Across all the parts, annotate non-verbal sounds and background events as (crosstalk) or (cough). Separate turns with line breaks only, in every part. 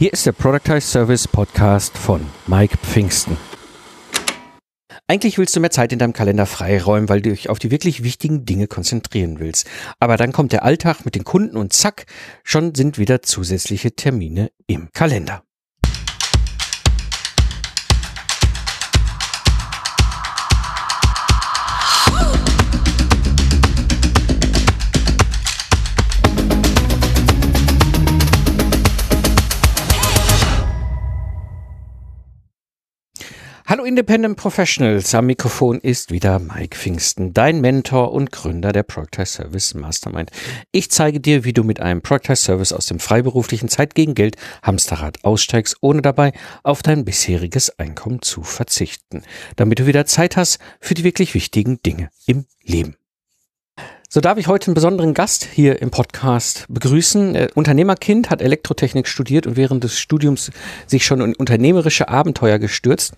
Hier ist der Productize Service Podcast von Mike Pfingsten. Eigentlich willst du mehr Zeit in deinem Kalender freiräumen, weil du dich auf die wirklich wichtigen Dinge konzentrieren willst. Aber dann kommt der Alltag mit den Kunden und zack, schon sind wieder zusätzliche Termine im Kalender. Hallo Independent Professionals, am Mikrofon ist wieder Mike Pfingsten, dein Mentor und Gründer der Proctice Service Mastermind. Ich zeige dir, wie du mit einem Proctice Service aus dem freiberuflichen Zeit gegen Geld Hamsterrad aussteigst, ohne dabei auf dein bisheriges Einkommen zu verzichten, damit du wieder Zeit hast für die wirklich wichtigen Dinge im Leben. So darf ich heute einen besonderen Gast hier im Podcast begrüßen. Äh, Unternehmerkind, hat Elektrotechnik studiert und während des Studiums sich schon in unternehmerische Abenteuer gestürzt,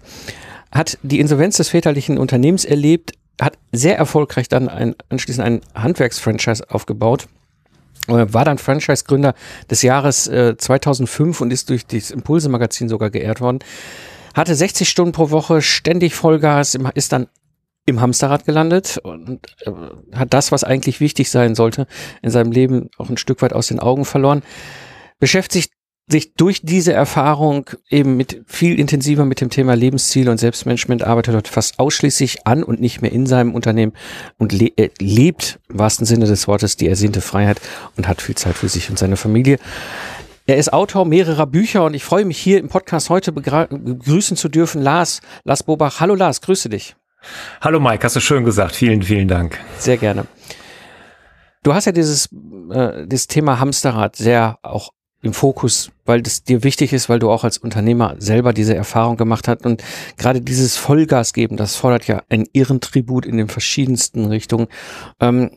hat die Insolvenz des väterlichen Unternehmens erlebt, hat sehr erfolgreich dann ein, anschließend ein Handwerksfranchise aufgebaut äh, war dann Franchise-Gründer des Jahres äh, 2005 und ist durch das Impulse-Magazin sogar geehrt worden. Hatte 60 Stunden pro Woche, ständig Vollgas, ist dann im Hamsterrad gelandet und äh, hat das, was eigentlich wichtig sein sollte, in seinem Leben auch ein Stück weit aus den Augen verloren. Beschäftigt sich durch diese Erfahrung eben mit viel intensiver mit dem Thema Lebensziele und Selbstmanagement arbeitet dort fast ausschließlich an und nicht mehr in seinem Unternehmen und le äh, lebt im wahrsten Sinne des Wortes die ersehnte Freiheit und hat viel Zeit für sich und seine Familie. Er ist Autor mehrerer Bücher und ich freue mich hier im Podcast heute begrüßen zu dürfen Lars, Lars Bobach. Hallo Lars, grüße dich.
Hallo Mike, hast du schön gesagt. Vielen, vielen Dank.
Sehr gerne. Du hast ja dieses, äh, dieses Thema Hamsterrad sehr auch im Fokus, weil das dir wichtig ist, weil du auch als Unternehmer selber diese Erfahrung gemacht hast und gerade dieses Vollgas geben, das fordert ja einen irren Tribut in den verschiedensten Richtungen. Ähm,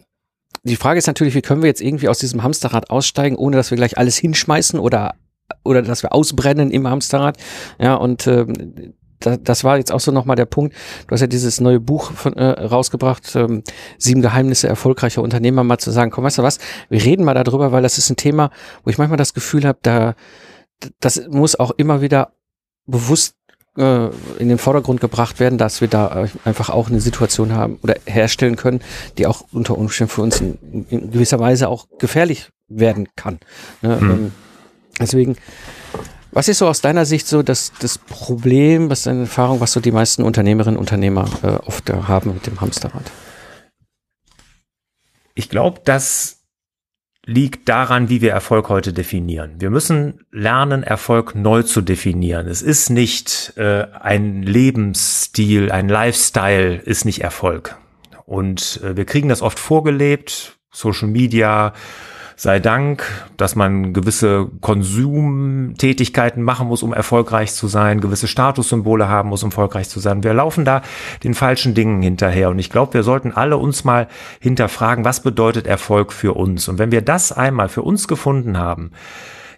die Frage ist natürlich, wie können wir jetzt irgendwie aus diesem Hamsterrad aussteigen, ohne dass wir gleich alles hinschmeißen oder oder dass wir ausbrennen im Hamsterrad. Ja, und ähm, da, das war jetzt auch so nochmal der Punkt. Du hast ja dieses neue Buch von, äh, rausgebracht, ähm, Sieben Geheimnisse erfolgreicher Unternehmer, mal zu sagen, komm, weißt du was, wir reden mal darüber, weil das ist ein Thema, wo ich manchmal das Gefühl habe, da das muss auch immer wieder bewusst äh, in den Vordergrund gebracht werden, dass wir da einfach auch eine Situation haben oder herstellen können, die auch unter Umständen für uns in, in gewisser Weise auch gefährlich werden kann. Ne? Hm. Ähm, deswegen was ist so aus deiner Sicht so das, das Problem, was deine Erfahrung, was so die meisten Unternehmerinnen und Unternehmer äh, oft haben mit dem Hamsterrad?
Ich glaube, das liegt daran, wie wir Erfolg heute definieren. Wir müssen lernen, Erfolg neu zu definieren. Es ist nicht äh, ein Lebensstil, ein Lifestyle ist nicht Erfolg. Und äh, wir kriegen das oft vorgelebt, Social Media, sei Dank, dass man gewisse Konsumtätigkeiten machen muss, um erfolgreich zu sein, gewisse Statussymbole haben muss, um erfolgreich zu sein. Wir laufen da den falschen Dingen hinterher. Und ich glaube, wir sollten alle uns mal hinterfragen, was bedeutet Erfolg für uns? Und wenn wir das einmal für uns gefunden haben,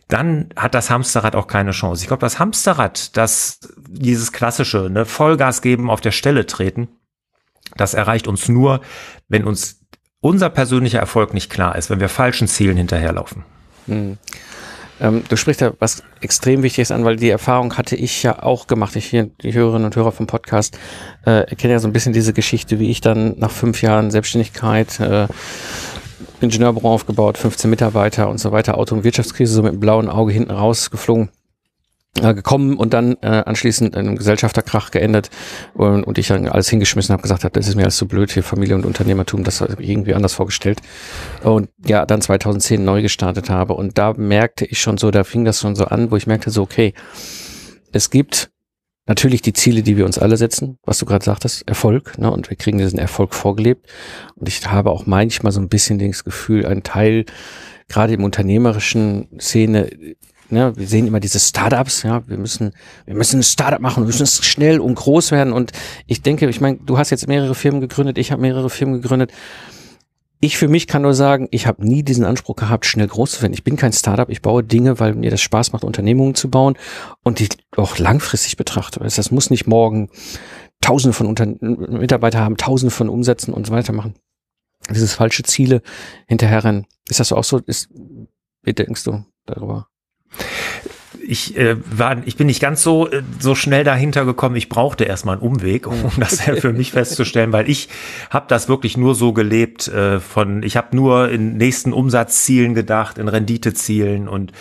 dann hat das Hamsterrad auch keine Chance. Ich glaube, das Hamsterrad, das dieses klassische ne, Vollgas geben, auf der Stelle treten, das erreicht uns nur, wenn uns unser persönlicher Erfolg nicht klar ist, wenn wir falschen Zielen hinterherlaufen. Hm.
Ähm, du sprichst ja was extrem Wichtiges an, weil die Erfahrung hatte ich ja auch gemacht. Ich hier, die Hörerinnen und Hörer vom Podcast äh, erkennen ja so ein bisschen diese Geschichte, wie ich dann nach fünf Jahren Selbstständigkeit äh, Ingenieurbüro aufgebaut, 15 Mitarbeiter und so weiter, Auto- und Wirtschaftskrise so mit dem blauen Auge hinten rausgeflogen gekommen und dann äh, anschließend in einem Gesellschafterkrach geendet und, und ich dann alles hingeschmissen habe, gesagt habe, das ist mir alles so blöd hier, Familie und Unternehmertum, das habe ich irgendwie anders vorgestellt. Und ja, dann 2010 neu gestartet habe und da merkte ich schon so, da fing das schon so an, wo ich merkte so, okay, es gibt natürlich die Ziele, die wir uns alle setzen, was du gerade sagtest, Erfolg, ne? Und wir kriegen diesen Erfolg vorgelebt. Und ich habe auch manchmal so ein bisschen das Gefühl, ein Teil, gerade im unternehmerischen Szene, Ne, wir sehen immer diese Startups, ja, wir müssen, wir müssen ein Startup machen, wir müssen schnell und groß werden. Und ich denke, ich meine, du hast jetzt mehrere Firmen gegründet, ich habe mehrere Firmen gegründet. Ich für mich kann nur sagen, ich habe nie diesen Anspruch gehabt, schnell groß zu werden. Ich bin kein Startup, ich baue Dinge, weil mir das Spaß macht, Unternehmungen zu bauen und die auch langfristig betrachte. Das muss nicht morgen Tausende von Unter Mitarbeiter haben, Tausende von Umsätzen und so weiter machen. Dieses falsche Ziele hinterherrennen. Ist das auch so? Ist, wie denkst du darüber?
Ich äh, war, ich bin nicht ganz so äh, so schnell dahinter gekommen. Ich brauchte erstmal einen Umweg, um das für mich (laughs) festzustellen, weil ich habe das wirklich nur so gelebt. Äh, von, ich habe nur in nächsten Umsatzzielen gedacht, in Renditezielen und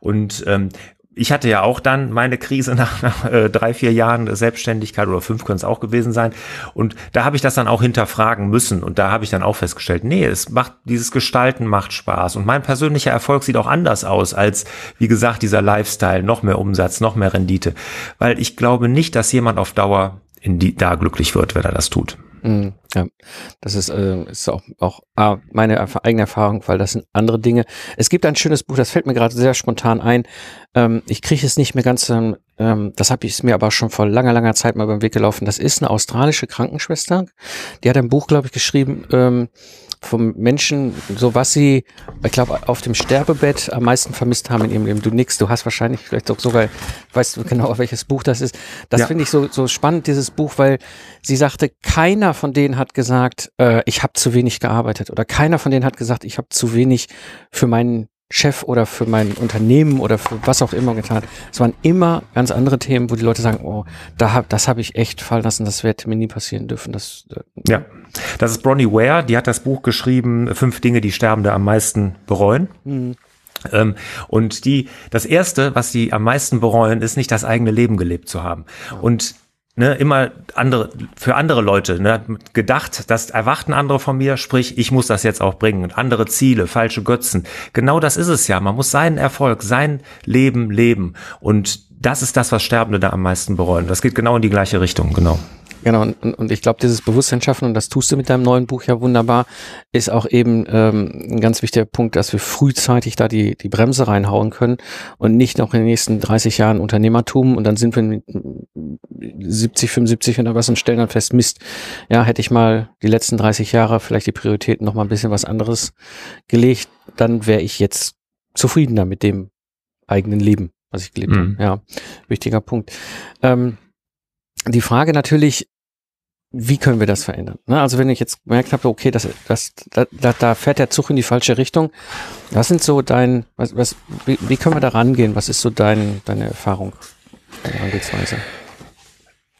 und ähm, ich hatte ja auch dann meine Krise (laughs) nach, äh, drei, vier Jahren Selbstständigkeit oder fünf können es auch gewesen sein. Und da habe ich das dann auch hinterfragen müssen. Und da habe ich dann auch festgestellt, nee, es macht, dieses Gestalten macht Spaß. Und mein persönlicher Erfolg sieht auch anders aus als, wie gesagt, dieser Lifestyle, noch mehr Umsatz, noch mehr Rendite. Weil ich glaube nicht, dass jemand auf Dauer in die, da glücklich wird, wenn er das tut.
Mm, ja, das ist, äh, ist auch, auch ah, meine eigene Erfahrung, weil das sind andere Dinge. Es gibt ein schönes Buch, das fällt mir gerade sehr spontan ein. Ähm, ich kriege es nicht mehr ganz, ähm, ähm das habe ich mir aber schon vor langer, langer Zeit mal beim Weg gelaufen. Das ist eine australische Krankenschwester. Die hat ein Buch, glaube ich, geschrieben, ähm, vom Menschen, so was sie, ich glaube, auf dem Sterbebett am meisten vermisst haben in ihrem Leben. Du nix, du hast wahrscheinlich vielleicht sogar, weißt du genau, welches Buch das ist. Das ja. finde ich so, so spannend, dieses Buch, weil sie sagte, keiner von denen hat gesagt, äh, ich habe zu wenig gearbeitet oder keiner von denen hat gesagt, ich habe zu wenig für meinen Chef oder für mein Unternehmen oder für was auch immer getan. Es waren immer ganz andere Themen, wo die Leute sagen, oh, da hab, das habe ich echt fallen lassen, das hätte mir nie passieren dürfen. Das,
äh, ja, das ist Bronnie Ware, die hat das Buch geschrieben, Fünf Dinge, die Sterbende am meisten bereuen. Mhm. Ähm, und die, das erste, was die am meisten bereuen, ist nicht das eigene Leben gelebt zu haben. Und ne, immer andere, für andere Leute, ne, gedacht, das erwarten andere von mir, sprich, ich muss das jetzt auch bringen. Andere Ziele, falsche Götzen. Genau das ist es ja. Man muss seinen Erfolg, sein Leben leben. Und das ist das, was Sterbende da am meisten bereuen. Das geht genau in die gleiche Richtung, genau.
Genau, und, und ich glaube, dieses Bewusstsein schaffen, und das tust du mit deinem neuen Buch ja wunderbar, ist auch eben ähm, ein ganz wichtiger Punkt, dass wir frühzeitig da die, die Bremse reinhauen können und nicht noch in den nächsten 30 Jahren Unternehmertum und dann sind wir mit 70, 75 oder was und stellen dann fest, Mist, ja, hätte ich mal die letzten 30 Jahre vielleicht die Prioritäten noch mal ein bisschen was anderes gelegt, dann wäre ich jetzt zufriedener mit dem eigenen Leben, was ich gelebt mhm. habe. Ja, wichtiger Punkt. Ähm, die Frage natürlich, wie können wir das verändern? Ne? Also wenn ich jetzt gemerkt habe, okay, das, das, da, da fährt der Zug in die falsche Richtung. Was sind so dein, was, was, wie, wie können wir da rangehen? Was ist so dein, deine Erfahrung, deine Herangehensweise?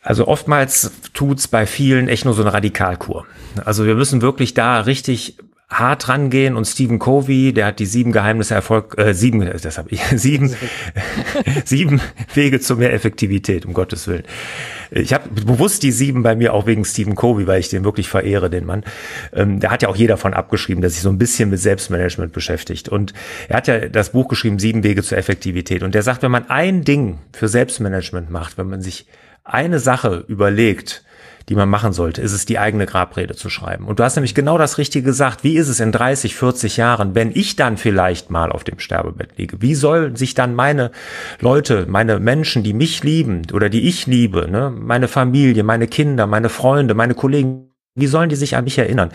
Also oftmals tut's bei vielen echt nur so eine Radikalkur. Also wir müssen wirklich da richtig hart rangehen und Stephen Covey, der hat die sieben Geheimnisse Erfolg, äh, sieben, das habe ich, (laughs) sieben, (laughs) sieben Wege zu mehr Effektivität, um Gottes Willen. Ich habe bewusst die sieben bei mir auch wegen Stephen Covey, weil ich den wirklich verehre, den Mann. Ähm, da hat ja auch jeder von abgeschrieben, dass sich so ein bisschen mit Selbstmanagement beschäftigt. Und er hat ja das Buch geschrieben, sieben Wege zur Effektivität. Und der sagt, wenn man ein Ding für Selbstmanagement macht, wenn man sich eine Sache überlegt, die man machen sollte, ist es die eigene Grabrede zu schreiben. Und du hast nämlich genau das Richtige gesagt. Wie ist es in 30, 40 Jahren, wenn ich dann vielleicht mal auf dem Sterbebett liege? Wie sollen sich dann meine Leute, meine Menschen, die mich lieben oder die ich liebe, ne, meine Familie, meine Kinder, meine Freunde, meine Kollegen, wie sollen die sich an mich erinnern?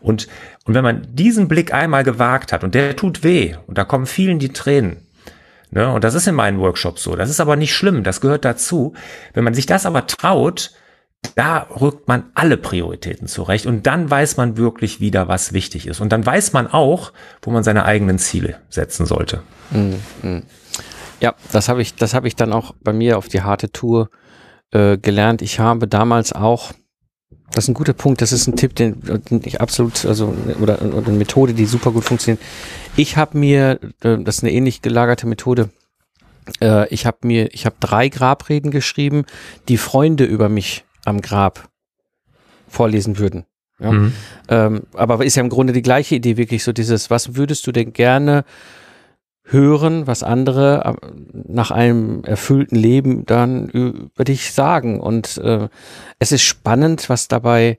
Und, und wenn man diesen Blick einmal gewagt hat, und der tut weh, und da kommen vielen die Tränen, Ne? Und das ist in meinen Workshops so. Das ist aber nicht schlimm. Das gehört dazu. Wenn man sich das aber traut, da rückt man alle Prioritäten zurecht und dann weiß man wirklich wieder, was wichtig ist. Und dann weiß man auch, wo man seine eigenen Ziele setzen sollte. Mhm.
Ja, das habe ich, das habe ich dann auch bei mir auf die harte Tour äh, gelernt. Ich habe damals auch, das ist ein guter Punkt, das ist ein Tipp, den, den ich absolut, also oder, oder eine Methode, die super gut funktioniert. Ich habe mir, äh, das ist eine ähnlich gelagerte Methode, äh, ich habe mir, ich habe drei Grabreden geschrieben, die Freunde über mich am Grab vorlesen würden. Ja? Mhm. Ähm, aber ist ja im Grunde die gleiche Idee, wirklich so dieses, was würdest du denn gerne hören, was andere äh, nach einem erfüllten Leben dann über dich sagen. Und äh, es ist spannend, was dabei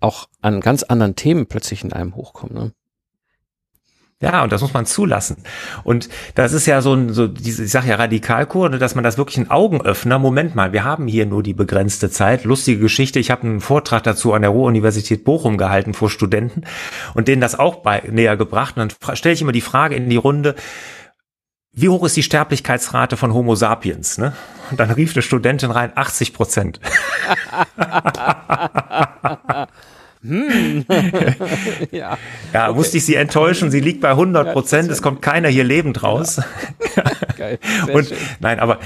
auch an ganz anderen Themen plötzlich in einem hochkommt. Ne?
Ja, und das muss man zulassen. Und das ist ja so ein, so diese, ich sage ja Radikalkur, dass man das wirklich ein Augenöffner, Moment mal, wir haben hier nur die begrenzte Zeit. Lustige Geschichte, ich habe einen Vortrag dazu an der Ruhr-Universität Bochum gehalten vor Studenten und denen das auch bei, näher gebracht. Und dann stelle ich immer die Frage in die Runde, wie hoch ist die Sterblichkeitsrate von Homo sapiens? Ne? Und dann rief eine Studentin rein, 80 Prozent. (laughs) Hm. ja, ja okay. musste ich sie enttäuschen. Sie liegt bei 100 Prozent. Ja, es kommt keiner hier lebend raus. Ja. (laughs) Geil. und schön. nein, aber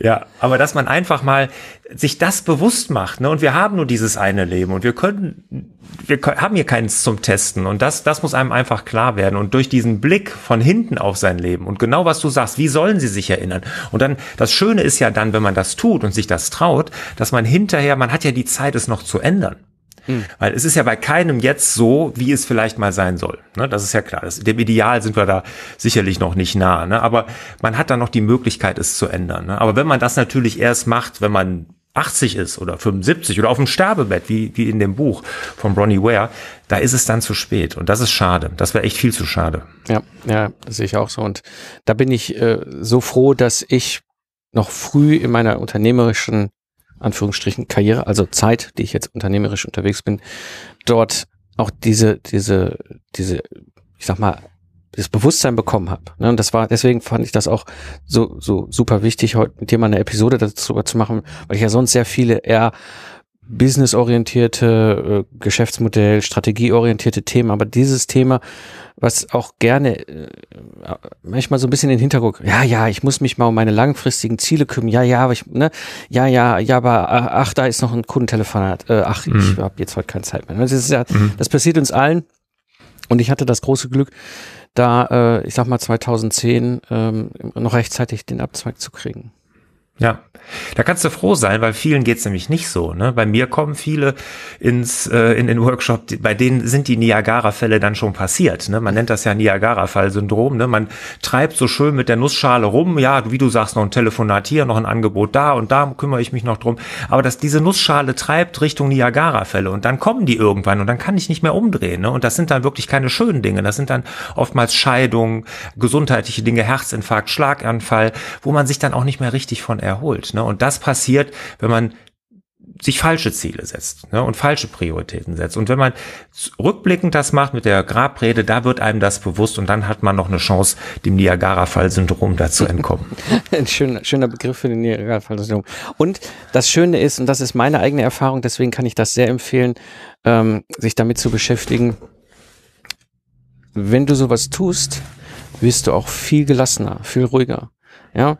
ja, aber dass man einfach mal sich das bewusst macht. Ne? Und wir haben nur dieses eine Leben und wir können, wir haben hier keins zum Testen. Und das, das muss einem einfach klar werden. Und durch diesen Blick von hinten auf sein Leben und genau was du sagst, wie sollen sie sich erinnern? Und dann, das Schöne ist ja dann, wenn man das tut und sich das traut, dass man hinterher, man hat ja die Zeit, es noch zu ändern. Hm. Weil es ist ja bei keinem jetzt so, wie es vielleicht mal sein soll. Ne? Das ist ja klar. Das, dem Ideal sind wir da sicherlich noch nicht nah. Ne? Aber man hat dann noch die Möglichkeit, es zu ändern. Ne? Aber wenn man das natürlich erst macht, wenn man 80 ist oder 75 oder auf dem Sterbebett, wie, wie in dem Buch von Ronnie Ware, da ist es dann zu spät. Und das ist schade. Das wäre echt viel zu schade.
Ja, ja, das sehe ich auch so. Und da bin ich äh, so froh, dass ich noch früh in meiner unternehmerischen Anführungsstrichen Karriere, also Zeit, die ich jetzt unternehmerisch unterwegs bin, dort auch diese, diese, diese, ich sag mal, das Bewusstsein bekommen habe. Ne? Und das war, deswegen fand ich das auch so, so super wichtig, heute mit dir mal eine Episode darüber zu machen, weil ich ja sonst sehr viele eher businessorientierte, äh, Geschäftsmodell, strategieorientierte Themen, aber dieses Thema, was auch gerne äh, manchmal so ein bisschen in den Hintergrund, ja, ja, ich muss mich mal um meine langfristigen Ziele kümmern, ja, ja, aber ich, ne, ja, ja, ja, aber ach, da ist noch ein Kundentelefonat, äh, ach, mhm. ich habe jetzt heute keine Zeit mehr. Das, ja, mhm. das passiert uns allen und ich hatte das große Glück, da, äh, ich sag mal 2010 ähm, noch rechtzeitig den Abzweig zu kriegen.
Ja, da kannst du froh sein, weil vielen geht's nämlich nicht so. Ne? Bei mir kommen viele ins äh, in den Workshop, bei denen sind die Niagara-Fälle dann schon passiert. Ne? Man nennt das ja Niagara-Fall-Syndrom. Ne? Man treibt so schön mit der Nussschale rum. Ja, wie du sagst, noch ein Telefonat hier, noch ein Angebot da und da kümmere ich mich noch drum. Aber dass diese Nussschale treibt Richtung Niagara-Fälle und dann kommen die irgendwann und dann kann ich nicht mehr umdrehen. Ne? Und das sind dann wirklich keine schönen Dinge. Das sind dann oftmals Scheidungen, gesundheitliche Dinge, Herzinfarkt, Schlaganfall, wo man sich dann auch nicht mehr richtig von erholt. Ne? Und das passiert, wenn man sich falsche Ziele setzt ne, und falsche Prioritäten setzt. Und wenn man rückblickend das macht mit der Grabrede, da wird einem das bewusst und dann hat man noch eine Chance, dem Niagara-Fall-Syndrom dazu entkommen. (laughs)
Ein schöner, schöner Begriff für den Niagara-Fall-Syndrom. Und das Schöne ist, und das ist meine eigene Erfahrung, deswegen kann ich das sehr empfehlen, ähm, sich damit zu beschäftigen. Wenn du sowas tust, wirst du auch viel gelassener, viel ruhiger. Ja,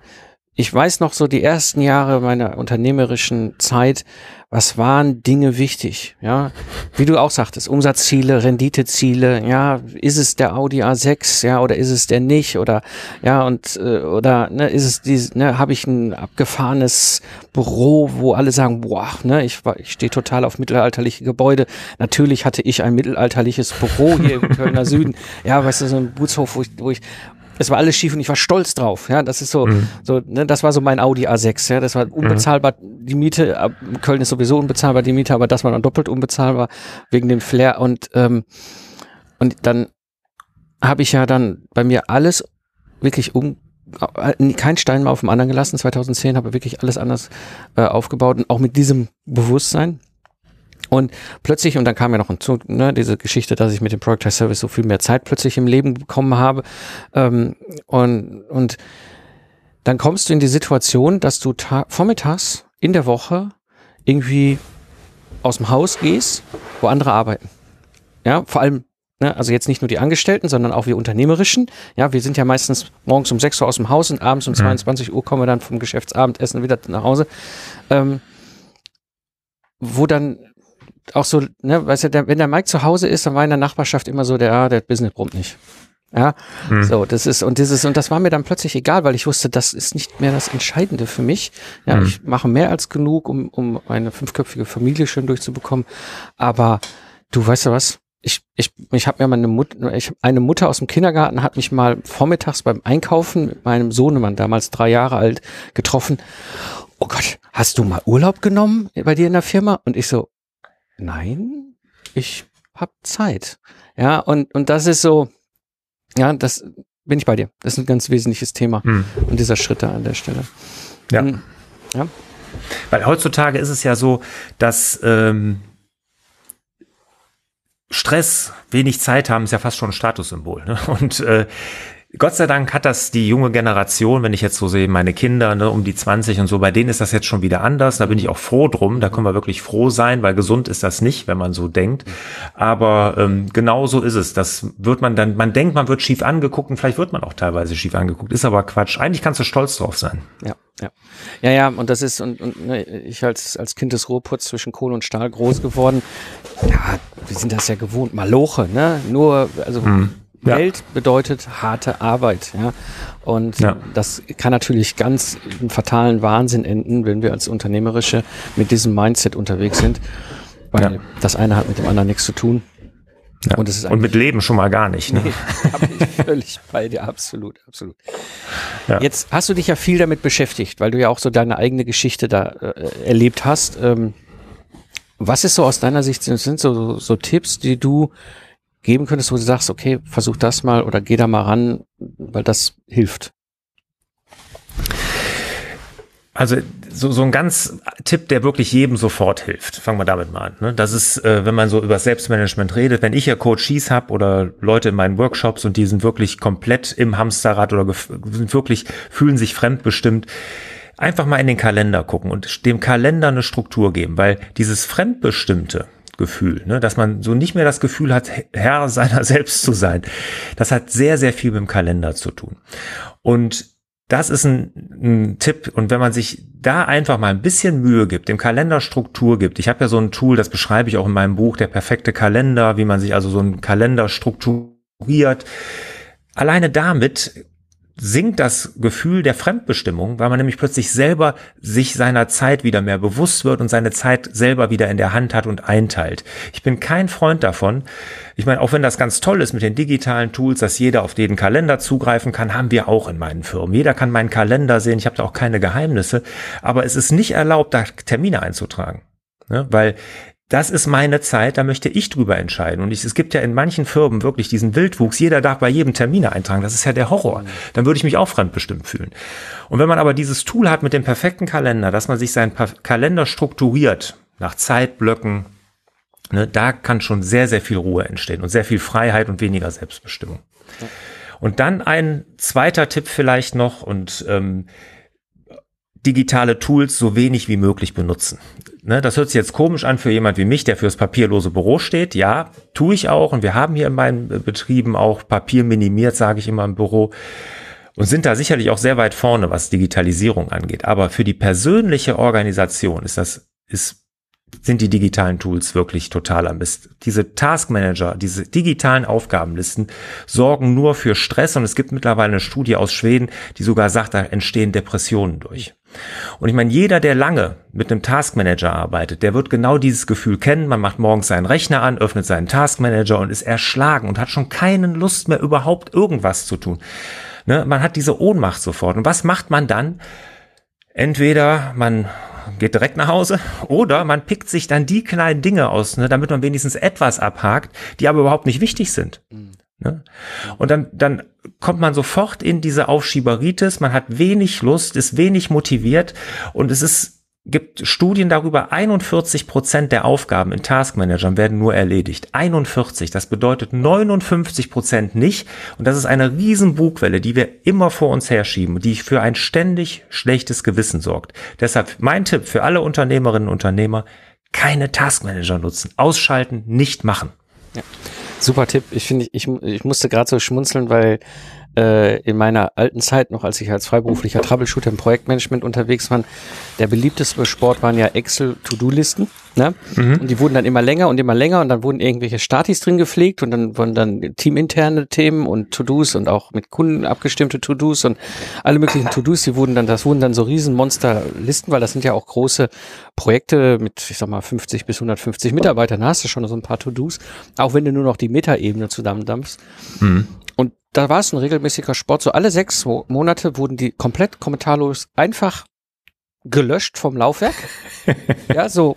ich weiß noch so die ersten Jahre meiner unternehmerischen Zeit, was waren Dinge wichtig, ja? Wie du auch sagtest, Umsatzziele, Renditeziele, ja, ist es der Audi A6, ja, oder ist es der nicht oder ja und äh, oder ne, ist es die ne, habe ich ein abgefahrenes Büro, wo alle sagen, boah, ne, ich ich stehe total auf mittelalterliche Gebäude. Natürlich hatte ich ein mittelalterliches Büro hier im (laughs) Kölner Süden. Ja, weißt du, so ein Gutshof, wo ich, wo ich es war alles schief und ich war stolz drauf. Ja, das ist so, mhm. so, ne, das war so mein Audi A6. Ja, das war unbezahlbar. Mhm. Die Miete, Köln ist sowieso unbezahlbar, die Miete, aber das war dann doppelt unbezahlbar wegen dem Flair und ähm, und dann habe ich ja dann bei mir alles wirklich um äh, kein Stein mehr auf dem anderen gelassen. 2010 habe wirklich alles anders äh, aufgebaut und auch mit diesem Bewusstsein. Und plötzlich, und dann kam ja noch hinzu, ne, diese Geschichte, dass ich mit dem Product Service so viel mehr Zeit plötzlich im Leben bekommen habe. Ähm, und, und dann kommst du in die Situation, dass du vormittags in der Woche irgendwie aus dem Haus gehst, wo andere arbeiten. Ja, vor allem, ne, also jetzt nicht nur die Angestellten, sondern auch wir Unternehmerischen. Ja, wir sind ja meistens morgens um 6 Uhr aus dem Haus und abends um mhm. 22 Uhr kommen wir dann vom Geschäftsabendessen wieder nach Hause. Ähm, wo dann auch so, ne, weißt du, der, wenn der Mike zu Hause ist, dann war in der Nachbarschaft immer so, der, der Business brummt nicht. Ja, hm. so, das ist, und dieses, und das war mir dann plötzlich egal, weil ich wusste, das ist nicht mehr das Entscheidende für mich. Ja, hm. ich mache mehr als genug, um, um eine fünfköpfige Familie schön durchzubekommen. Aber du weißt du was? Ich, ich, ich habe mir meine Mutter, ich, eine Mutter aus dem Kindergarten hat mich mal vormittags beim Einkaufen mit meinem Sohnemann, damals drei Jahre alt, getroffen. Oh Gott, hast du mal Urlaub genommen bei dir in der Firma? Und ich so, nein, ich habe Zeit. Ja, und, und das ist so, ja, das bin ich bei dir. Das ist ein ganz wesentliches Thema hm. und dieser Schritt da an der Stelle.
Ja. Hm. ja. Weil heutzutage ist es ja so, dass ähm, Stress, wenig Zeit haben, ist ja fast schon ein Statussymbol. Ne? Und äh, Gott sei Dank hat das die junge Generation, wenn ich jetzt so sehe, meine Kinder ne, um die 20 und so, bei denen ist das jetzt schon wieder anders. Da bin ich auch froh drum. Da können wir wirklich froh sein, weil gesund ist das nicht, wenn man so denkt. Aber ähm, genau so ist es. Das wird man dann, man denkt, man wird schief angeguckt und vielleicht wird man auch teilweise schief angeguckt. Ist aber Quatsch. Eigentlich kannst du stolz drauf sein.
Ja, ja. Ja, ja, und das ist, und, und ne, ich als, als Kind des Ruhrputz zwischen Kohle und Stahl groß geworden. Ja, wir sind das ja gewohnt. Maloche, ne? Nur, also. Hm ja. Geld bedeutet harte Arbeit, ja. Und ja. das kann natürlich ganz im fatalen Wahnsinn enden, wenn wir als Unternehmerische mit diesem Mindset unterwegs sind. Weil ja. das eine hat mit dem anderen nichts zu tun.
Ja. Und, und, mit Leben schon mal gar nicht. Ne? Nee,
da bin ich (laughs) völlig bei dir, absolut, absolut. Ja. Jetzt hast du dich ja viel damit beschäftigt, weil du ja auch so deine eigene Geschichte da äh, erlebt hast. Ähm, was ist so aus deiner Sicht, sind so, so Tipps, die du geben könntest, wo du sagst, okay, versuch das mal oder geh da mal ran, weil das hilft?
Also so, so ein ganz Tipp, der wirklich jedem sofort hilft. Fangen wir damit mal an. Ne? Das ist, äh, wenn man so über Selbstmanagement redet, wenn ich ja Coaches habe oder Leute in meinen Workshops und die sind wirklich komplett im Hamsterrad oder sind wirklich, fühlen sich fremdbestimmt, einfach mal in den Kalender gucken und dem Kalender eine Struktur geben, weil dieses Fremdbestimmte, Gefühl, ne? dass man so nicht mehr das Gefühl hat, Herr seiner (laughs) selbst zu sein. Das hat sehr, sehr viel mit dem Kalender zu tun. Und das ist ein, ein, Tipp. Und wenn man sich da einfach mal ein bisschen Mühe gibt, dem Kalender Struktur gibt. Ich habe ja so ein Tool, das beschreibe ich auch in meinem Buch, der perfekte Kalender, wie man sich also so einen Kalender strukturiert. Alleine damit sinkt das Gefühl der Fremdbestimmung, weil man nämlich plötzlich selber sich seiner Zeit wieder mehr bewusst wird und seine Zeit selber wieder in der Hand hat und einteilt. Ich bin kein Freund davon. Ich meine, auch wenn das ganz toll ist mit den digitalen Tools, dass jeder auf den Kalender zugreifen kann, haben wir auch in meinen Firmen. Jeder kann meinen Kalender sehen. Ich habe da auch keine Geheimnisse. Aber es ist nicht erlaubt, da Termine einzutragen. Ne? Weil das ist meine Zeit, da möchte ich drüber entscheiden. Und ich, es gibt ja in manchen Firmen wirklich diesen Wildwuchs, jeder darf bei jedem Termine eintragen. Das ist ja der Horror. Dann würde ich mich auch fremdbestimmt fühlen. Und wenn man aber dieses Tool hat mit dem perfekten Kalender, dass man sich seinen Kalender strukturiert, nach Zeitblöcken, ne, da kann schon sehr, sehr viel Ruhe entstehen und sehr viel Freiheit und weniger Selbstbestimmung. Und dann ein zweiter Tipp vielleicht noch und ähm, digitale Tools so wenig wie möglich benutzen. Ne, das hört sich jetzt komisch an für jemand wie mich, der fürs papierlose Büro steht. Ja, tue ich auch. Und wir haben hier in meinen Betrieben auch Papier minimiert, sage ich immer im Büro. Und sind da sicherlich auch sehr weit vorne, was Digitalisierung angeht. Aber für die persönliche Organisation ist das, ist sind die digitalen Tools wirklich total am Mist. Diese Taskmanager, diese digitalen Aufgabenlisten sorgen nur für Stress und es gibt mittlerweile eine Studie aus Schweden, die sogar sagt, da entstehen Depressionen durch. Und ich meine, jeder, der lange mit einem Taskmanager arbeitet, der wird genau dieses Gefühl kennen. Man macht morgens seinen Rechner an, öffnet seinen Taskmanager und ist erschlagen und hat schon keine Lust mehr überhaupt irgendwas zu tun. Ne? Man hat diese Ohnmacht sofort. Und was macht man dann? Entweder man geht direkt nach Hause oder man pickt sich dann die kleinen Dinge aus, ne, damit man wenigstens etwas abhakt, die aber überhaupt nicht wichtig sind. Mhm. Ne? Und dann, dann kommt man sofort in diese Aufschieberitis, man hat wenig Lust, ist wenig motiviert und es ist gibt Studien darüber, 41 Prozent der Aufgaben in Taskmanagern werden nur erledigt. 41, das bedeutet 59 Prozent nicht. Und das ist eine riesen Bugwelle, die wir immer vor uns herschieben, die für ein ständig schlechtes Gewissen sorgt. Deshalb mein Tipp für alle Unternehmerinnen und Unternehmer, keine Taskmanager nutzen, ausschalten, nicht machen.
Ja. Super Tipp. Ich finde, ich, ich musste gerade so schmunzeln, weil äh, in meiner alten Zeit noch, als ich als freiberuflicher Troubleshooter im Projektmanagement unterwegs war, der beliebteste Sport waren ja Excel-To-Do-Listen. Ne? Mhm. Und die wurden dann immer länger und immer länger und dann wurden irgendwelche Statis drin gepflegt und dann wurden dann teaminterne Themen und To-Dos und auch mit Kunden abgestimmte To-Dos und alle möglichen To-Dos, die wurden dann, das wurden dann so Riesenmonster-Listen, weil das sind ja auch große Projekte mit, ich sag mal, 50 bis 150 Mitarbeitern, da hast du schon so ein paar To-Dos, auch wenn du nur noch die Metaebene zusammendampfst. Mhm da war es ein regelmäßiger Sport. So alle sechs Monate wurden die komplett kommentarlos einfach gelöscht vom Laufwerk. (laughs) ja, so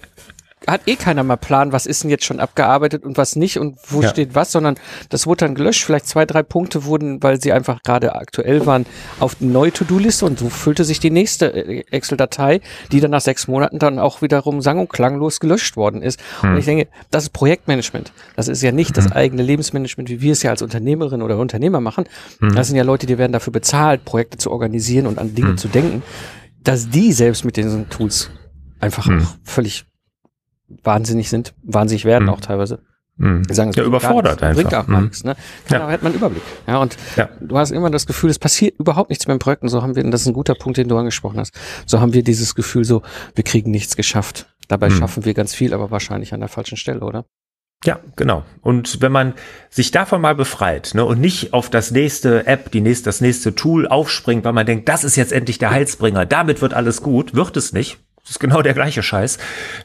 hat eh keiner mal Plan, was ist denn jetzt schon abgearbeitet und was nicht und wo
Ja.
steht was, sondern das wurde dann gelöscht. Vielleicht zwei, drei Punkte wurden, weil sie einfach gerade aktuell waren, auf die neue To-Do-Liste und so füllte sich die nächste äh, Excel-Datei, die dann nach sechs Monaten dann auch wiederum sang- und klanglos gelöscht worden ist. Und ich denke, das ist Projektmanagement. Das ist ja nicht das eigene Lebensmanagement, wie wir es ja als Unternehmerin oder Unternehmer machen. Das sind ja Leute, die werden dafür bezahlt, Projekte zu organisieren und an Dinge zu denken, dass die selbst mit diesen Tools einfach
Hm.
völlig wahnsinnig sind, wahnsinnig werden
Hm.
auch teilweise.
Mhm.
Die sagen, es
Ja,
bringt gar
überfordert
nichts, bringt
einfach.
auch mal
Mhm.
nichts. Ne? Keiner hat man einen Überblick. Ja, und
Ja.
du hast immer das Gefühl, es passiert überhaupt nichts beim Projekt. Und so haben wir, und das ist ein guter Punkt, den du angesprochen hast, so haben wir dieses Gefühl so, wir kriegen nichts geschafft. Dabei
Mhm.
schaffen wir ganz viel, aber wahrscheinlich an der falschen Stelle, oder?
Ja, genau. Und wenn man sich davon mal befreit ne, und nicht auf das nächste App, die nächste, das nächste Tool aufspringt, weil man denkt, das ist jetzt endlich der Heilsbringer, damit wird alles gut, wird es nicht. Das ist genau der gleiche Scheiß.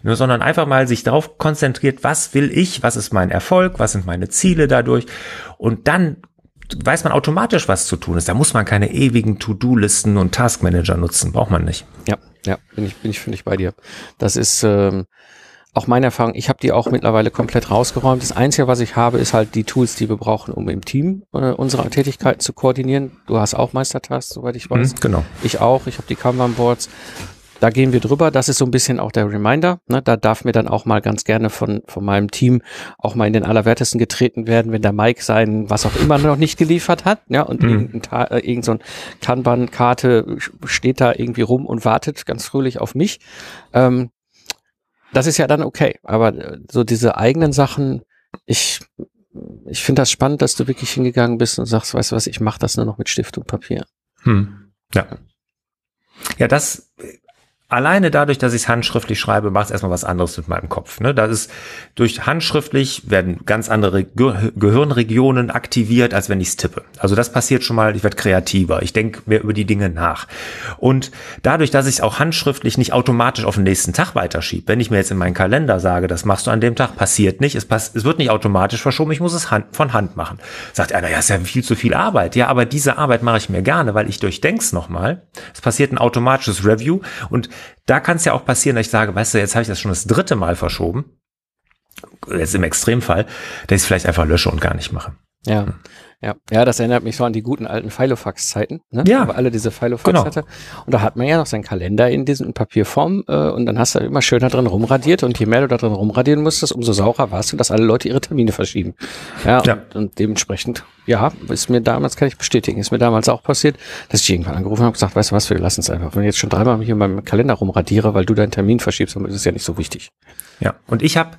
Ne, sondern einfach mal sich darauf konzentriert, was will ich, was ist mein Erfolg, was sind meine Ziele dadurch. Und dann weiß man automatisch, was zu tun ist. Da muss man keine ewigen To-Do-Listen und Taskmanager nutzen. Braucht man nicht.
Ja, ja, bin ich, bin ich völlig bei dir. Das ist ähm, auch meine Erfahrung. Ich habe die auch mittlerweile komplett rausgeräumt. Das Einzige, was ich habe, ist halt die Tools, die wir brauchen, um im Team äh, unsere Tätigkeiten zu koordinieren. Du hast auch Meistertask, soweit ich weiß.
Mhm, genau.
Ich auch. Ich habe die Kanban-Boards. Da gehen wir drüber. Das ist so ein bisschen auch der Reminder. Ne? Da darf mir dann auch mal ganz gerne von, von meinem Team auch mal in den Allerwertesten getreten werden, wenn der Mike sein, was auch immer noch nicht geliefert hat. Ja, und
Mhm.
irgendein, Ta- äh, irgend so ein Kanban-Karte steht da irgendwie rum und wartet ganz fröhlich auf mich. Ähm, das ist ja dann okay. Aber äh, so diese eigenen Sachen, ich, ich finde das spannend, dass du wirklich hingegangen bist und sagst, weißt du was, ich mache das nur noch mit Stift und Papier.
Hm. Ja. Ja, das alleine dadurch, dass ich es handschriftlich schreibe, macht es erstmal was anderes mit meinem Kopf. Ne? Das ist durch handschriftlich werden ganz andere Ge Gehirnregionen aktiviert, als wenn ich es tippe. Also das passiert schon mal, ich werde kreativer, ich denke mehr über die Dinge nach. Und dadurch, dass ich es auch handschriftlich nicht automatisch auf den nächsten Tag weiterschiebe, wenn ich mir jetzt in meinen Kalender sage, das machst du an dem Tag, passiert nicht, es, pass es wird nicht automatisch verschoben, ich muss es hand von Hand machen. Sagt einer, ja, ist ja viel zu viel Arbeit. Ja, aber diese Arbeit mache ich mir gerne, weil ich durchdenk's nochmal. Es passiert ein automatisches Review und da kann es ja auch passieren, dass ich sage, weißt du, jetzt habe ich das schon das dritte Mal verschoben. Jetzt im Extremfall, dass ich es vielleicht einfach lösche und gar nicht mache.
Ja, ja, ja, das erinnert mich so an die guten alten Filofax-Zeiten, ne?
Ja.
Aber alle diese Filofax
Genau.
hatte. Und da hat man ja noch seinen Kalender in diesen Papierform äh, und dann hast du immer schön da drin rumradiert und je mehr du da drin rumradieren musstest, umso saurer warst du, dass alle Leute ihre Termine verschieben. Ja,
Ja.
Und, und dementsprechend, ja, ist mir damals, kann ich bestätigen, ist mir damals auch passiert, dass ich irgendwann angerufen habe und gesagt, weißt du was, wir lassen es einfach. Wenn ich jetzt schon dreimal hier in meinem Kalender rumradiere, weil du deinen Termin verschiebst, dann ist es ja nicht so wichtig.
Ja, und ich habe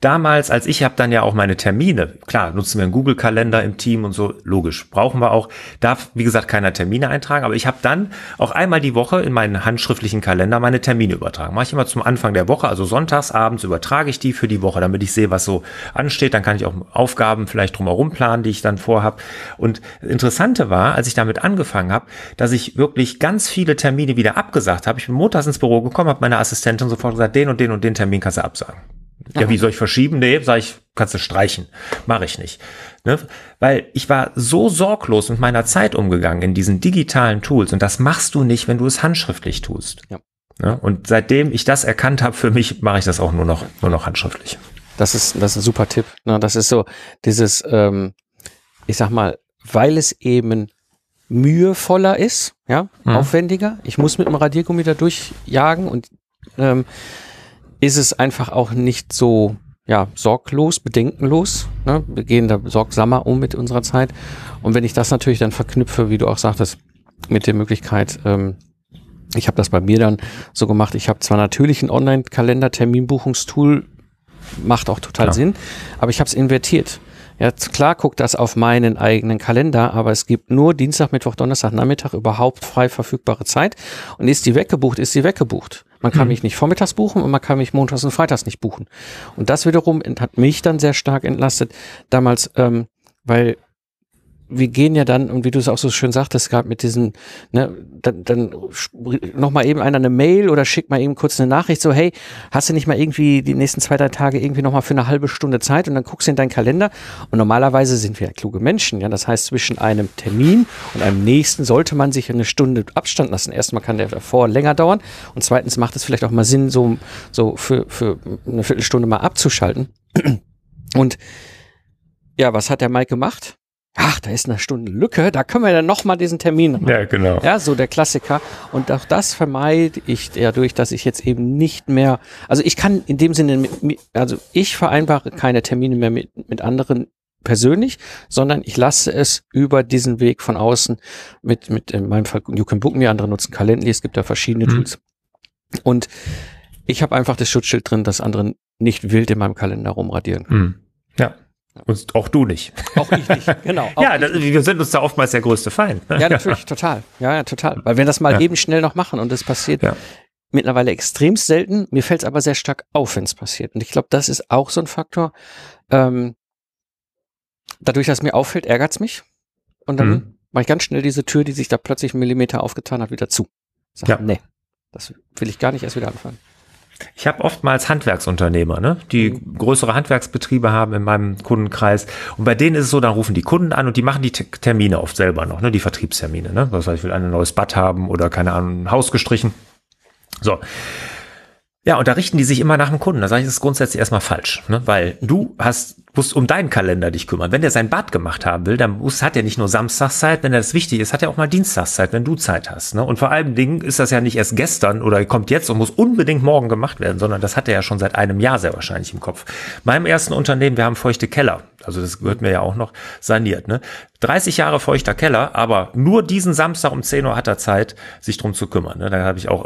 damals, als ich habe dann ja auch meine Termine, klar, nutzen wir einen Google-Kalender im Team und so, logisch, brauchen wir auch, darf, wie gesagt, keiner Termine eintragen, aber ich habe dann auch einmal die Woche in meinen handschriftlichen Kalender meine Termine übertragen. Mache ich immer zum Anfang der Woche, also sonntags abends übertrage ich die für die Woche, damit ich sehe, was so ansteht, dann kann ich auch Aufgaben vielleicht drumherum planen, die ich dann vorhab. Und das Interessante war, als ich damit angefangen habe, dass ich wirklich ganz viele Termine wieder abgesagt habe. Ich bin montags ins Büro gekommen, habe meine Assistentin sofort gesagt, den und den und den Termin kannst du absagen. Ja, wie soll ich verschieben? Nee, sag ich, kannst du streichen. Mache ich nicht. Ne? Weil ich war so sorglos mit meiner Zeit umgegangen in diesen digitalen Tools und das machst du nicht, wenn du es handschriftlich tust.
Ja.
Ne? Und seitdem ich das erkannt habe, für mich mache ich das auch nur noch, nur noch handschriftlich.
Das ist, das ist ein super Tipp. Ne? Das ist so dieses, ähm, ich sag mal, weil es eben mühevoller ist, ja,
Mhm.
aufwendiger. Ich muss mit dem Radiergummi da durchjagen und ähm, ist es einfach auch nicht so ja, sorglos, bedenkenlos. Ne? Wir gehen da sorgsamer um mit unserer Zeit. Und wenn ich das natürlich dann verknüpfe, wie du auch sagtest, mit der Möglichkeit, ähm, ich habe das bei mir dann so gemacht, ich habe zwar natürlich einen Online-Kalender, Terminbuchungstool, macht auch total
Klar.
Sinn, aber ich habe es invertiert. Ja, klar guckt das auf meinen eigenen Kalender, aber es gibt nur Dienstag, Mittwoch, Donnerstag, Nachmittag überhaupt frei verfügbare Zeit. Und ist die weggebucht, ist die weggebucht. Man kann mich nicht vormittags buchen und man kann mich montags und freitags nicht buchen. Und das wiederum hat mich dann sehr stark entlastet damals, ähm, weil wir gehen ja dann, und wie du es auch so schön sagtest, gerade mit diesem, ne, dann, dann noch mal eben einer eine Mail oder schickt mal eben kurz eine Nachricht, so, hey, hast du nicht mal irgendwie die nächsten zwei, drei Tage irgendwie noch mal für eine halbe Stunde Zeit und dann guckst du in deinen Kalender und normalerweise sind wir ja kluge Menschen, ja, das heißt, zwischen einem Termin und einem nächsten sollte man sich eine Stunde Abstand lassen. Erstmal kann der davor länger dauern und zweitens macht es vielleicht auch mal Sinn, so, so für, für eine Viertelstunde mal abzuschalten. Und ja, was hat der Mike gemacht? Ach, da ist eine Stunde Lücke, da können wir dann nochmal diesen Termin
machen. Ja, genau.
Ja, so der Klassiker. Und auch das vermeide ich dadurch, dass ich jetzt eben nicht mehr, also ich kann in dem Sinne, mit, also ich vereinbare keine Termine mehr mit, mit anderen persönlich, sondern ich lasse es über diesen Weg von außen mit, mit in meinem Fall You Can Book Me, andere nutzen Calendly, es gibt da verschiedene mhm. Tools. Und ich habe einfach das Schutzschild drin, dass andere nicht wild in meinem Kalender rumradieren können.
Mhm. Und auch du nicht.
Auch ich nicht, (laughs) genau.
ja, das, wir sind uns da oftmals der größte Feind.
Ne? Ja, natürlich, total. Ja, ja, total. Weil wir das mal ja. eben schnell noch machen und es passiert ja. mittlerweile extrem selten. Mir fällt es aber sehr stark auf, wenn es passiert. Und ich glaube, das ist auch so ein Faktor. Ähm, dadurch, dass es mir auffällt, ärgert es mich. Und dann mhm. mache ich ganz schnell diese Tür, die sich da plötzlich einen Millimeter aufgetan hat, wieder zu. Sag, ja. nee, das will ich gar nicht erst wieder anfangen.
Ich habe oftmals Handwerksunternehmer, ne, die mhm. größere Handwerksbetriebe haben in meinem Kundenkreis. Und bei denen ist es so, dann rufen die Kunden an und die machen die Termine oft selber noch, ne, die Vertriebstermine. Ne? Was heißt, ich will ein neues Bad haben oder keine Ahnung, ein Haus gestrichen. So. Ja, und da richten die sich immer nach dem Kunden. Da sage ich, das ist grundsätzlich erstmal falsch, ne? weil du hast musst um deinen Kalender dich kümmern. Wenn der sein Bad gemacht haben will, dann muss, hat er nicht nur Samstagszeit, wenn er das wichtig ist, hat er auch mal Dienstagszeit, wenn du Zeit hast. Ne? Und vor allem Dingen ist das ja nicht erst gestern oder kommt jetzt und muss unbedingt morgen gemacht werden, sondern das hat er ja schon seit einem Jahr sehr wahrscheinlich im Kopf. Meinem ersten Unternehmen, wir haben feuchte Keller, also das gehört mir ja auch noch, saniert. Ne? 30 Jahre feuchter Keller, aber nur diesen Samstag um 10 Uhr hat er Zeit, sich drum zu kümmern. Ne? Da habe ich auch,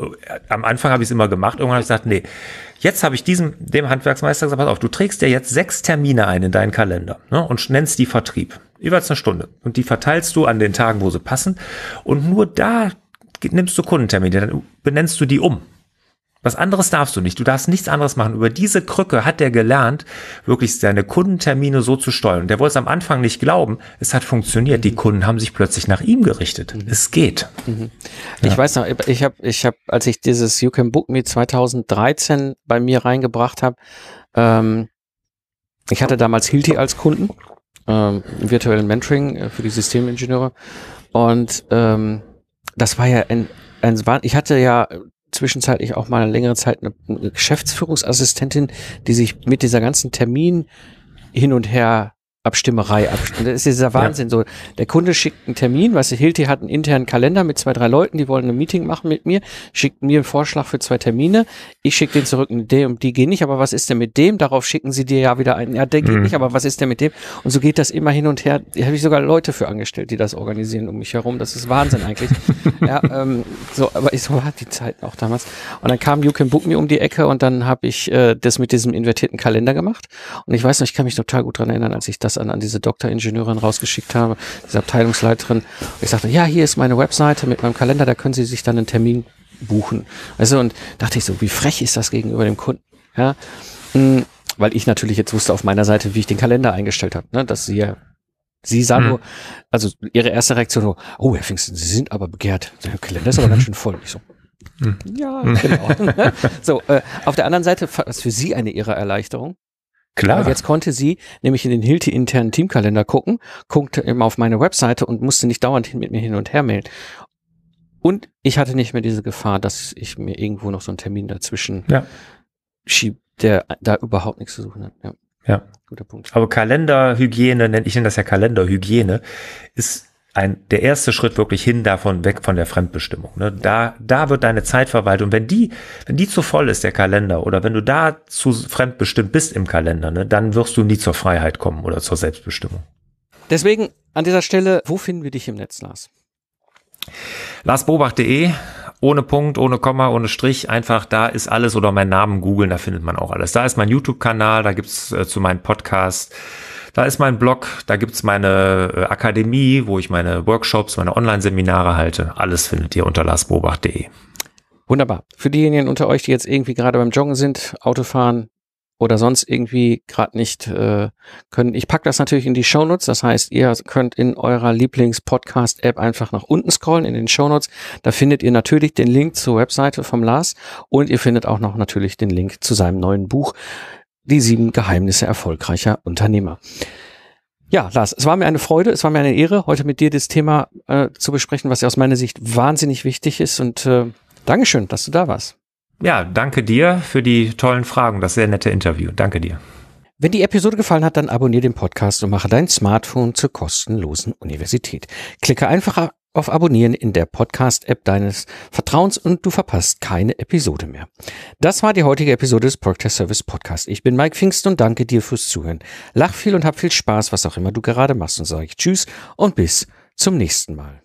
am Anfang habe ich es immer gemacht, irgendwann habe ich gesagt, nee, Jetzt habe ich diesem, dem Handwerksmeister gesagt, pass auf, du trägst dir jetzt sechs Termine ein in deinen Kalender ne, und nennst die Vertrieb. Jeweils eine Stunde. Und die verteilst du an den Tagen, wo sie passen. Und nur da nimmst du Kundentermine, dann benennst du die um. Was anderes darfst du nicht. Du darfst nichts anderes machen. Über diese Krücke hat er gelernt, wirklich seine Kundentermine so zu steuern. Der wollte es am Anfang nicht glauben. Es hat funktioniert. Die Kunden haben sich plötzlich nach ihm gerichtet. Mhm. Es geht.
Mhm. Ich ja. weiß noch, ich habe, ich habe, als ich dieses You Can Book Me 2013 bei mir reingebracht habe, ähm, ich hatte damals Hilti als Kunden, ähm, virtuellen Mentoring äh, für die Systemingenieure. Und ähm, das war ja ein, ein ich hatte ja zwischenzeitlich auch mal eine längere Zeit eine, Geschäftsführungsassistentin, die sich mit dieser ganzen Termin hin und her Abstimmerei. Abstimmerei. Das ist dieser Wahnsinn. Ja. So, der Kunde schickt einen Termin, weißt du, Hilti hat einen internen Kalender mit zwei, drei Leuten, die wollen ein Meeting machen mit mir, schickt mir einen Vorschlag für zwei Termine. Ich schicke den zurück, der und die gehen nicht, aber was ist denn mit dem? Darauf schicken sie dir ja wieder einen, ja, der geht mhm. nicht, aber was ist denn mit dem? Und so geht das immer hin und her. Da habe ich sogar Leute für angestellt, die das organisieren um mich herum. Das ist Wahnsinn eigentlich. (laughs) ja, ähm, so, aber ich so hat die Zeit auch damals. Und dann kam You Can Book Me um die Ecke und dann habe ich äh, das mit diesem invertierten Kalender gemacht. Und ich weiß noch, ich kann mich total gut dran erinnern, als ich das das an, an diese Doktoringenieurin rausgeschickt habe, diese Abteilungsleiterin. Ich sagte, ja, hier ist meine Webseite mit meinem Kalender, da können Sie sich dann einen Termin buchen. Also und dachte ich so, wie frech ist das gegenüber dem Kunden? Ja, hm, weil ich natürlich jetzt wusste auf meiner Seite, wie ich den Kalender eingestellt habe, ne, dass sie ja Sie sah hm. nur, also ihre erste Reaktion so, oh, Herr Pfingsten, Sie sind aber begehrt. Der Kalender ist aber ganz schön voll. Ich so, hm. ja, genau. (laughs) so, äh, auf der anderen Seite war das für Sie eine ihre Erleichterung, Klar. Aber jetzt konnte sie nämlich in den Hilti internen Teamkalender gucken, guckte immer auf meine Webseite und musste nicht dauernd mit mir hin und her mailen. Und ich hatte nicht mehr diese Gefahr, dass ich mir irgendwo noch so einen Termin dazwischen ja. schieb, der da überhaupt nichts zu suchen hat.
Ja. ja. Guter Punkt. Aber Kalenderhygiene, nenne ich nenne das ja Kalenderhygiene, ist ein, der erste Schritt wirklich hin davon weg von der Fremdbestimmung. Ne? Da, da wird deine Zeit verwaltet. Und wenn die, wenn die zu voll ist, der Kalender, oder wenn du da zu fremdbestimmt bist im Kalender, ne, dann wirst du nie zur Freiheit kommen oder zur Selbstbestimmung.
Deswegen an dieser Stelle, wo finden wir dich im Netz, Lars?
LarsBobach.de, ohne Punkt, ohne Komma, ohne Strich, einfach da ist alles oder mein Namen googeln, da findet man auch alles. Da ist mein YouTube-Kanal, da gibt's äh, zu meinem Podcast da ist mein Blog, da gibt's meine äh, Akademie, wo ich meine Workshops, meine Online-Seminare halte. Alles findet ihr unter larsbobach.de.
Wunderbar. Für diejenigen unter euch, die jetzt irgendwie gerade beim Joggen sind, Autofahren oder sonst irgendwie gerade nicht äh, können. Ich pack das natürlich in die Shownotes. Das heißt, ihr könnt in eurer Lieblings-Podcast-App einfach nach unten scrollen in den Shownotes. Da findet ihr natürlich den Link zur Webseite vom Lars und ihr findet auch noch natürlich den Link zu seinem neuen Buch, Die sieben Geheimnisse erfolgreicher Unternehmer. Ja, Lars, es war mir eine Freude, es war mir eine Ehre, heute mit dir das Thema äh, zu besprechen, was ja aus meiner Sicht wahnsinnig wichtig ist. Und äh, Dankeschön, dass du da warst.
Ja, danke dir für die tollen Fragen, das sehr nette Interview. Danke dir.
Wenn die Episode gefallen hat, dann abonniere den Podcast und mache dein Smartphone zur kostenlosen Universität. Klicke einfach auf Abonnieren in der Podcast-App deines Vertrauens und du verpasst keine Episode mehr. Das war die heutige Episode des Proctor Service Podcast. Ich bin Mike Pfingst und danke dir fürs Zuhören. Lach viel und hab viel Spaß, was auch immer du gerade machst und sage ich Tschüss und bis zum nächsten Mal.